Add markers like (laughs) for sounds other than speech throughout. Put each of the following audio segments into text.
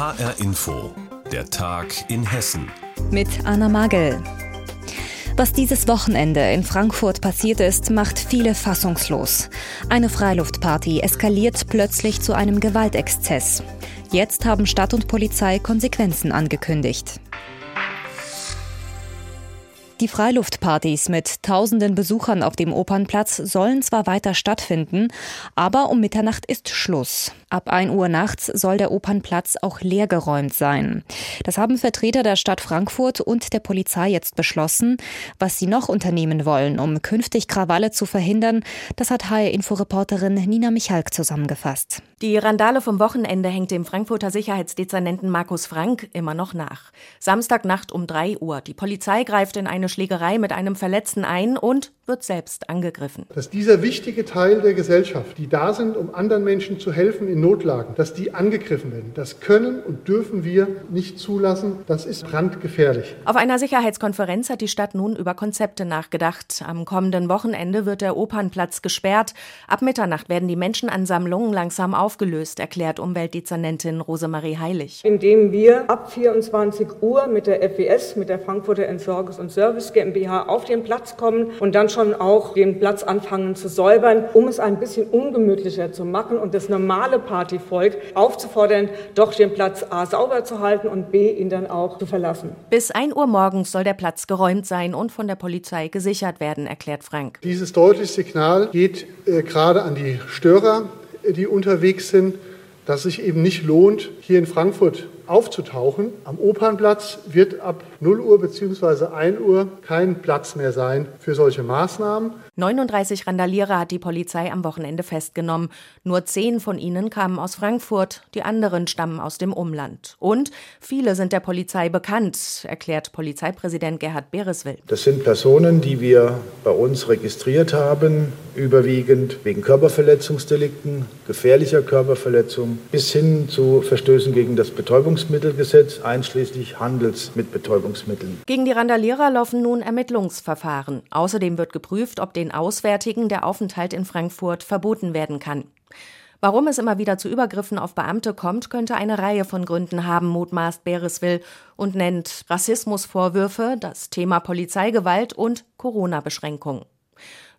HR Info, der Tag in Hessen. Mit Anna Magel. Was dieses Wochenende in Frankfurt passiert ist, macht viele fassungslos. Eine Freiluftparty eskaliert plötzlich zu einem Gewaltexzess. Jetzt haben Stadt und Polizei Konsequenzen angekündigt. Die Freiluftpartys mit tausenden Besuchern auf dem Opernplatz sollen zwar weiter stattfinden, aber um Mitternacht ist Schluss. Ab 1 Uhr nachts soll der Opernplatz auch leergeräumt sein. Das haben Vertreter der Stadt Frankfurt und der Polizei jetzt beschlossen. Was sie noch unternehmen wollen, um künftig Krawalle zu verhindern, das hat HR-Inforeporterin Nina Michalk zusammengefasst. Die Randale vom Wochenende hängt dem Frankfurter Sicherheitsdezernenten Markus Frank immer noch nach. Samstagnacht um 3 Uhr. Die Polizei greift in eine Schlägerei mit einem Verletzten ein und wird selbst angegriffen. Dass dieser wichtige Teil der Gesellschaft, die da sind, um anderen Menschen zu helfen in Notlagen, dass die angegriffen werden, das können und dürfen wir nicht zulassen. Das ist brandgefährlich. Auf einer Sicherheitskonferenz hat die Stadt nun über Konzepte nachgedacht. Am kommenden Wochenende wird der Opernplatz gesperrt. Ab Mitternacht werden die Menschenansammlungen langsam auf aufgelöst, erklärt Umweltdezernentin Rosemarie Heilig. Indem wir ab 24 Uhr mit der FWS, mit der Frankfurter Entsorgungs- und Service GmbH auf den Platz kommen und dann schon auch den Platz anfangen zu säubern, um es ein bisschen ungemütlicher zu machen und das normale Partyvolk aufzufordern, doch den Platz A sauber zu halten und B ihn dann auch zu verlassen. Bis 1 Uhr morgens soll der Platz geräumt sein und von der Polizei gesichert werden, erklärt Frank. Dieses deutliche Signal geht äh, gerade an die Störer, die unterwegs sind, dass es sich eben nicht lohnt, hier in Frankfurt aufzutauchen. Am Opernplatz wird ab 0 Uhr bzw. 1 Uhr kein Platz mehr sein für solche Maßnahmen. 39 Randalierer hat die Polizei am Wochenende festgenommen. Nur zehn von ihnen kamen aus Frankfurt, die anderen stammen aus dem Umland. Und viele sind der Polizei bekannt, erklärt Polizeipräsident Gerhard Bereswill. Das sind Personen, die wir bei uns registriert haben, überwiegend wegen Körperverletzungsdelikten, gefährlicher Körperverletzung bis hin zu Verstößen gegen das Betäubungsmittelgesetz, einschließlich Handels mit Betäubungsmitteln. Gegen die Randalierer laufen nun Ermittlungsverfahren. Außerdem wird geprüft, ob den Auswärtigen der Aufenthalt in Frankfurt verboten werden kann. Warum es immer wieder zu Übergriffen auf Beamte kommt, könnte eine Reihe von Gründen haben, mutmaßt Bereswill und nennt Rassismusvorwürfe, das Thema Polizeigewalt und Corona-Beschränkungen.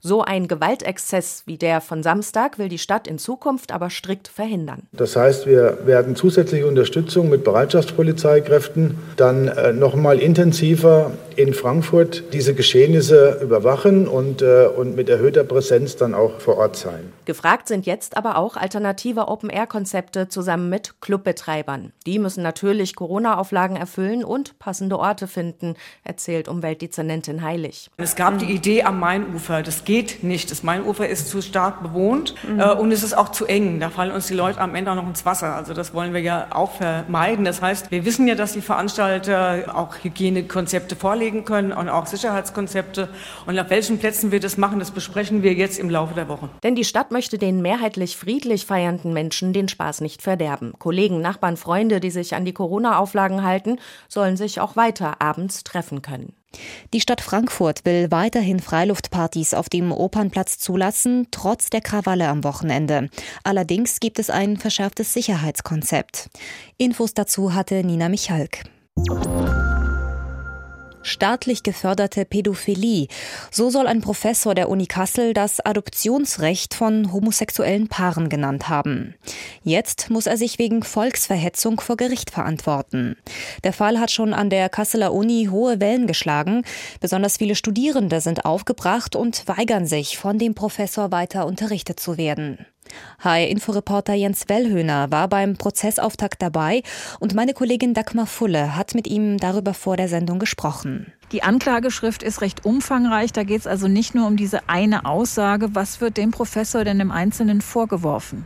So ein Gewaltexzess wie der von Samstag will die Stadt in Zukunft aber strikt verhindern. Das heißt, wir werden zusätzliche Unterstützung mit Bereitschaftspolizeikräften dann äh, noch mal intensiver in Frankfurt diese Geschehnisse überwachen und, äh, und mit erhöhter Präsenz dann auch vor Ort sein. Gefragt sind jetzt aber auch alternative Open-Air-Konzepte zusammen mit Clubbetreibern. Die müssen natürlich Corona-Auflagen erfüllen und passende Orte finden, erzählt Umweltdezernentin Heilig. Es gab die Idee am Mainufer. Das geht nicht. Das Mainufer ist zu stark bewohnt mhm. äh, und es ist auch zu eng. Da fallen uns die Leute am Ende auch noch ins Wasser. Also das wollen wir ja auch vermeiden. Das heißt, wir wissen ja, dass die Veranstalter auch Hygienekonzepte vorlegen können und auch Sicherheitskonzepte. Und auf welchen Plätzen wir das machen, das besprechen wir jetzt im Laufe der Woche. Denn die Stadt möchte den mehrheitlich friedlich feiernden Menschen den Spaß nicht verderben. Kollegen, Nachbarn, Freunde, die sich an die Corona-Auflagen halten, sollen sich auch weiter abends treffen können. Die Stadt Frankfurt will weiterhin Freiluftpartys auf dem Opernplatz zulassen, trotz der Krawalle am Wochenende. Allerdings gibt es ein verschärftes Sicherheitskonzept. Infos dazu hatte Nina Michalk. Staatlich geförderte Pädophilie. So soll ein Professor der Uni Kassel das Adoptionsrecht von homosexuellen Paaren genannt haben. Jetzt muss er sich wegen Volksverhetzung vor Gericht verantworten. Der Fall hat schon an der Kasseler Uni hohe Wellen geschlagen. Besonders viele Studierende sind aufgebracht und weigern sich, von dem Professor weiter unterrichtet zu werden. HR-Inforeporter Jens Wellhöhner war beim Prozessauftakt dabei und meine Kollegin Dagmar Fulle hat mit ihm darüber vor der Sendung gesprochen. Die Anklageschrift ist recht umfangreich. Da geht es also nicht nur um diese eine Aussage. Was wird dem Professor denn im Einzelnen vorgeworfen?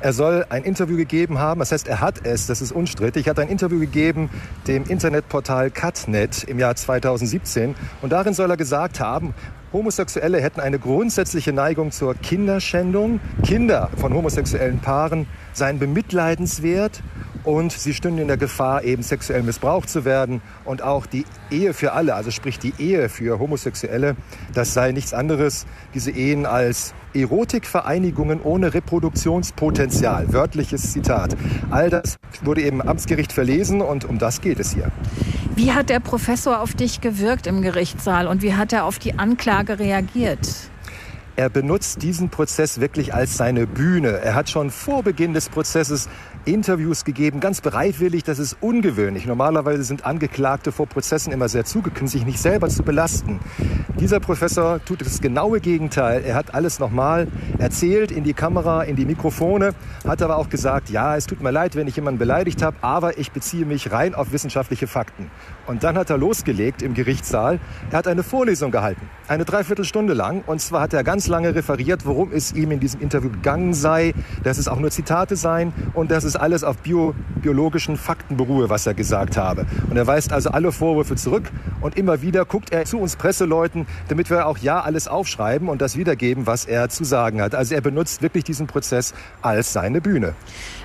Er soll ein Interview gegeben haben, das heißt, er hat es, das ist unstrittig, er hat ein Interview gegeben dem Internetportal Cutnet im Jahr 2017 und darin soll er gesagt haben, Homosexuelle hätten eine grundsätzliche Neigung zur Kinderschändung. Kinder von homosexuellen Paaren seien bemitleidenswert und sie stünden in der Gefahr, eben sexuell missbraucht zu werden. Und auch die Ehe für alle, also sprich die Ehe für Homosexuelle, das sei nichts anderes, diese Ehen als Erotikvereinigungen ohne Reproduktionspotenzial. Wörtliches Zitat. All das wurde eben im Amtsgericht verlesen und um das geht es hier. Wie hat der Professor auf dich gewirkt im Gerichtssaal und wie hat er auf die Anklage reagiert? Er benutzt diesen Prozess wirklich als seine Bühne. Er hat schon vor Beginn des Prozesses Interviews gegeben, ganz bereitwillig. Das ist ungewöhnlich. Normalerweise sind Angeklagte vor Prozessen immer sehr zugekündigt, sich nicht selber zu belasten. Dieser Professor tut das genaue Gegenteil. Er hat alles nochmal erzählt in die Kamera, in die Mikrofone, hat aber auch gesagt, ja, es tut mir leid, wenn ich jemanden beleidigt habe, aber ich beziehe mich rein auf wissenschaftliche Fakten. Und dann hat er losgelegt im Gerichtssaal. Er hat eine Vorlesung gehalten, eine Dreiviertelstunde lang. Und zwar hat er ganz lange referiert, worum es ihm in diesem Interview gegangen sei, dass es auch nur Zitate seien und dass es es alles auf bio, biologischen Fakten beruhe, was er gesagt habe. Und er weist also alle Vorwürfe zurück und immer wieder guckt er zu uns Presseleuten, damit wir auch ja alles aufschreiben und das wiedergeben, was er zu sagen hat. Also er benutzt wirklich diesen Prozess als seine Bühne.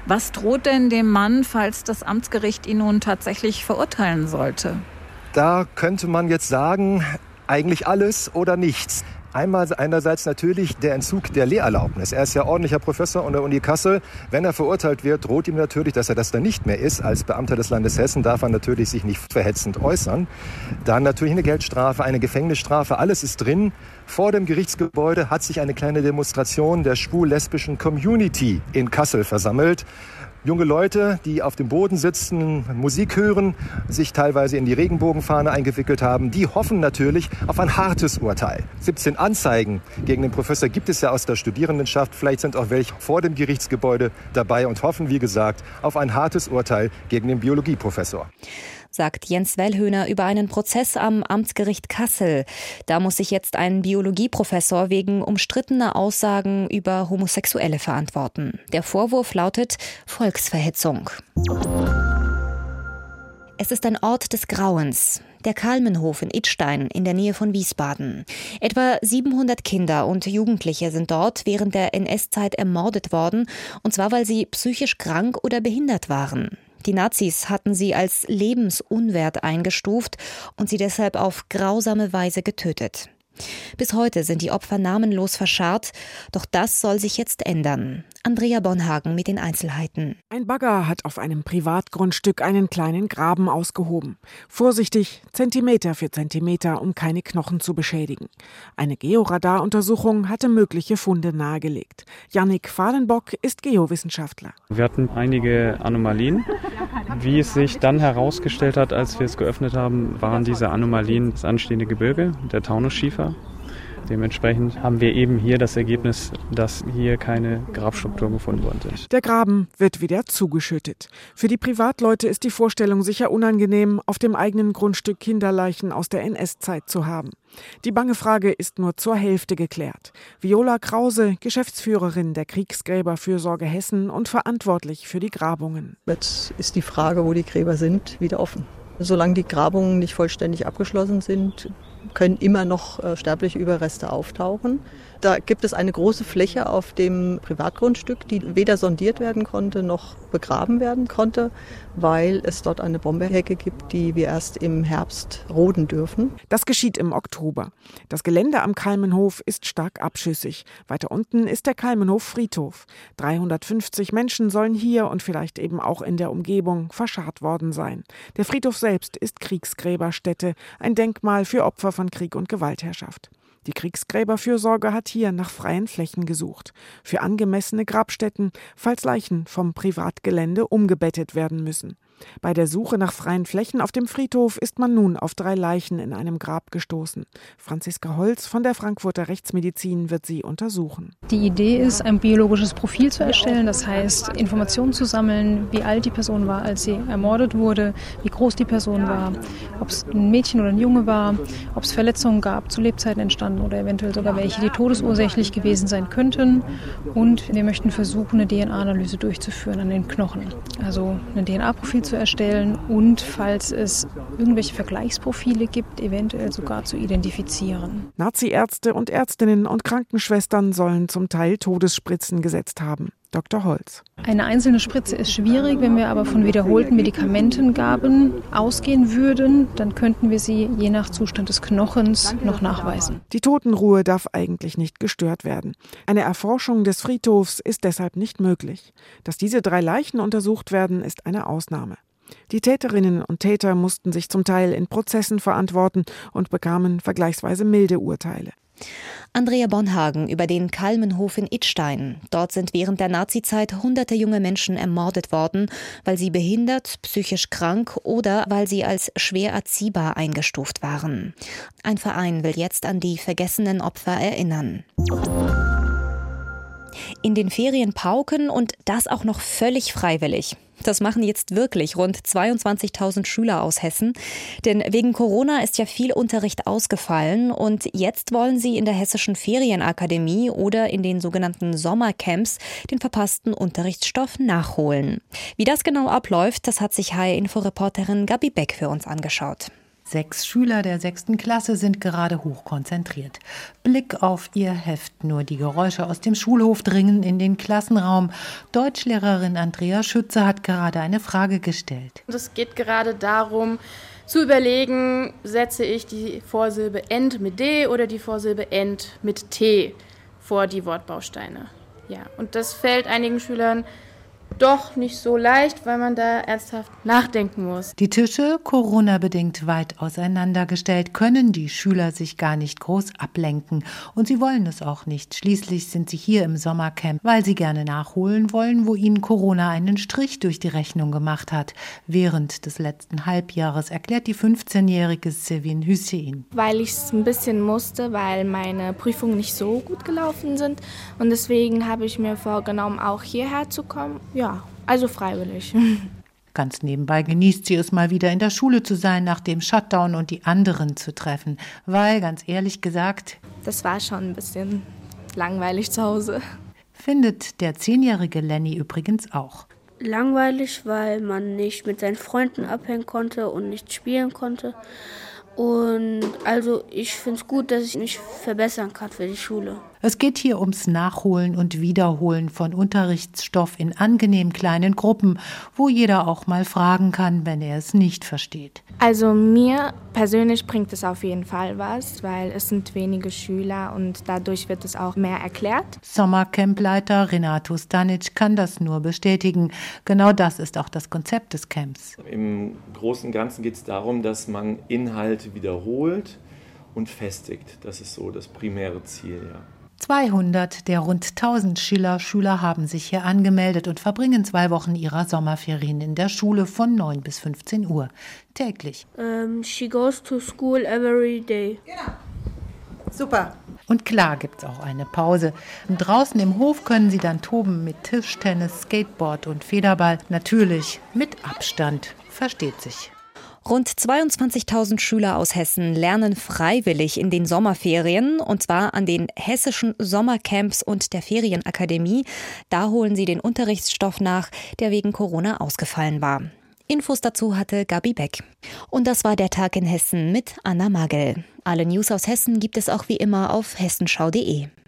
Was droht denn dem Mann, falls das Amtsgericht ihn nun tatsächlich verurteilen sollte? Da könnte man jetzt sagen, eigentlich alles oder nichts. Einmal einerseits natürlich der Entzug der Lehrerlaubnis. Er ist ja ordentlicher Professor an der Uni Kassel. Wenn er verurteilt wird, droht ihm natürlich, dass er das dann nicht mehr ist. Als Beamter des Landes Hessen darf er natürlich sich nicht verhetzend äußern. Dann natürlich eine Geldstrafe, eine Gefängnisstrafe, alles ist drin. Vor dem Gerichtsgebäude hat sich eine kleine Demonstration der schwul-lesbischen Community in Kassel versammelt junge Leute, die auf dem Boden sitzen, Musik hören, sich teilweise in die Regenbogenfahne eingewickelt haben, die hoffen natürlich auf ein hartes Urteil. 17 Anzeigen gegen den Professor gibt es ja aus der Studierendenschaft. Vielleicht sind auch welche vor dem Gerichtsgebäude dabei und hoffen, wie gesagt, auf ein hartes Urteil gegen den Biologieprofessor sagt Jens Wellhöhner über einen Prozess am Amtsgericht Kassel. Da muss sich jetzt ein Biologieprofessor wegen umstrittener Aussagen über Homosexuelle verantworten. Der Vorwurf lautet Volksverhetzung. Es ist ein Ort des Grauens. Der Kalmenhof in Idstein in der Nähe von Wiesbaden. Etwa 700 Kinder und Jugendliche sind dort während der NS-Zeit ermordet worden, und zwar weil sie psychisch krank oder behindert waren. Die Nazis hatten sie als lebensunwert eingestuft und sie deshalb auf grausame Weise getötet. Bis heute sind die Opfer namenlos verscharrt, doch das soll sich jetzt ändern. Andrea Bonhagen mit den Einzelheiten. Ein Bagger hat auf einem Privatgrundstück einen kleinen Graben ausgehoben. Vorsichtig, Zentimeter für Zentimeter, um keine Knochen zu beschädigen. Eine Georadaruntersuchung hatte mögliche Funde nahegelegt. Yannick Fahlenbock ist Geowissenschaftler. Wir hatten einige Anomalien. Wie es sich dann herausgestellt hat, als wir es geöffnet haben, waren diese Anomalien das anstehende Gebirge, der Taunusschiefer Dementsprechend haben wir eben hier das Ergebnis, dass hier keine Grabstrukturen gefunden worden sind. Der Graben wird wieder zugeschüttet. Für die Privatleute ist die Vorstellung sicher unangenehm, auf dem eigenen Grundstück Kinderleichen aus der NS-Zeit zu haben. Die bange Frage ist nur zur Hälfte geklärt. Viola Krause, Geschäftsführerin der Kriegsgräberfürsorge Hessen und verantwortlich für die Grabungen. Jetzt ist die Frage, wo die Gräber sind, wieder offen. Solange die Grabungen nicht vollständig abgeschlossen sind, können immer noch äh, sterbliche Überreste auftauchen. Da gibt es eine große Fläche auf dem Privatgrundstück, die weder sondiert werden konnte noch begraben werden konnte, weil es dort eine Bomberhecke gibt, die wir erst im Herbst roden dürfen. Das geschieht im Oktober. Das Gelände am Kalmenhof ist stark abschüssig. Weiter unten ist der Kalmenhof Friedhof. 350 Menschen sollen hier und vielleicht eben auch in der Umgebung verscharrt worden sein. Der Friedhof selbst ist Kriegsgräberstätte, ein Denkmal für Opfer von Krieg und Gewaltherrschaft. Die Kriegsgräberfürsorge hat hier nach freien Flächen gesucht, für angemessene Grabstätten, falls Leichen vom Privatgelände umgebettet werden müssen. Bei der Suche nach freien Flächen auf dem Friedhof ist man nun auf drei Leichen in einem Grab gestoßen. Franziska Holz von der Frankfurter Rechtsmedizin wird sie untersuchen. Die Idee ist, ein biologisches Profil zu erstellen, das heißt, Informationen zu sammeln, wie alt die Person war, als sie ermordet wurde, wie groß die Person war, ob es ein Mädchen oder ein Junge war, ob es Verletzungen gab, zu Lebzeiten entstanden oder eventuell sogar welche, die todesursächlich gewesen sein könnten. Und wir möchten versuchen, eine DNA-Analyse durchzuführen an den Knochen. Also ein DNA-Profil zu erstellen und, falls es irgendwelche Vergleichsprofile gibt, eventuell sogar zu identifizieren. Nazi-Ärzte und Ärztinnen und Krankenschwestern sollen zum Teil Todesspritzen gesetzt haben. Dr. Holz. Eine einzelne Spritze ist schwierig. Wenn wir aber von wiederholten Medikamentengaben ausgehen würden, dann könnten wir sie je nach Zustand des Knochens noch nachweisen. Die Totenruhe darf eigentlich nicht gestört werden. Eine Erforschung des Friedhofs ist deshalb nicht möglich. Dass diese drei Leichen untersucht werden, ist eine Ausnahme. Die Täterinnen und Täter mussten sich zum Teil in Prozessen verantworten und bekamen vergleichsweise milde Urteile. Andrea Bonhagen über den Kalmenhof in Idstein. Dort sind während der Nazizeit hunderte junge Menschen ermordet worden, weil sie behindert, psychisch krank oder weil sie als schwer erziehbar eingestuft waren. Ein Verein will jetzt an die vergessenen Opfer erinnern in den Ferien pauken und das auch noch völlig freiwillig. Das machen jetzt wirklich rund 22.000 Schüler aus Hessen. Denn wegen Corona ist ja viel Unterricht ausgefallen und jetzt wollen sie in der Hessischen Ferienakademie oder in den sogenannten Sommercamps den verpassten Unterrichtsstoff nachholen. Wie das genau abläuft, das hat sich HR-Inforeporterin Gabi Beck für uns angeschaut. Sechs Schüler der sechsten Klasse sind gerade hochkonzentriert. Blick auf ihr Heft. Nur die Geräusche aus dem Schulhof dringen in den Klassenraum. Deutschlehrerin Andrea Schütze hat gerade eine Frage gestellt. Es geht gerade darum, zu überlegen, setze ich die Vorsilbe end mit D oder die Vorsilbe end mit T vor die Wortbausteine. Ja, und das fällt einigen Schülern doch nicht so leicht, weil man da ernsthaft nachdenken muss. Die Tische, Corona-bedingt weit auseinandergestellt, können die Schüler sich gar nicht groß ablenken. Und sie wollen es auch nicht. Schließlich sind sie hier im Sommercamp, weil sie gerne nachholen wollen, wo ihnen Corona einen Strich durch die Rechnung gemacht hat. Während des letzten Halbjahres erklärt die 15-jährige Sevin Hussein. Weil ich es ein bisschen musste, weil meine Prüfungen nicht so gut gelaufen sind. Und deswegen habe ich mir vorgenommen, auch hierher zu kommen ja, also freiwillig. (laughs) Ganz nebenbei genießt sie es mal wieder in der Schule zu sein, nach dem Shutdown und die anderen zu treffen. Weil, ganz ehrlich gesagt. Das war schon ein bisschen langweilig zu Hause. Findet der zehnjährige Lenny übrigens auch. Langweilig, weil man nicht mit seinen Freunden abhängen konnte und nicht spielen konnte. Und also ich finde es gut, dass ich mich verbessern kann für die Schule. Es geht hier ums Nachholen und Wiederholen von Unterrichtsstoff in angenehm kleinen Gruppen, wo jeder auch mal fragen kann, wenn er es nicht versteht. Also mir persönlich bringt es auf jeden Fall was, weil es sind wenige Schüler und dadurch wird es auch mehr erklärt. Sommercampleiter Renato Stanic kann das nur bestätigen. Genau das ist auch das Konzept des Camps. Im Großen und Ganzen geht es darum, dass man Inhalte wiederholt und festigt. Das ist so das primäre Ziel, ja. 200 der rund 1000 Schiller-Schüler haben sich hier angemeldet und verbringen zwei Wochen ihrer Sommerferien in der Schule von 9 bis 15 Uhr. Täglich. Um, she goes to school every day. Genau. Super. Und klar gibt es auch eine Pause. Und draußen im Hof können sie dann toben mit Tischtennis, Skateboard und Federball. Natürlich mit Abstand. Versteht sich. Rund 22.000 Schüler aus Hessen lernen freiwillig in den Sommerferien und zwar an den hessischen Sommercamps und der Ferienakademie. Da holen sie den Unterrichtsstoff nach, der wegen Corona ausgefallen war. Infos dazu hatte Gabi Beck. Und das war der Tag in Hessen mit Anna Magel. Alle News aus Hessen gibt es auch wie immer auf hessenschau.de.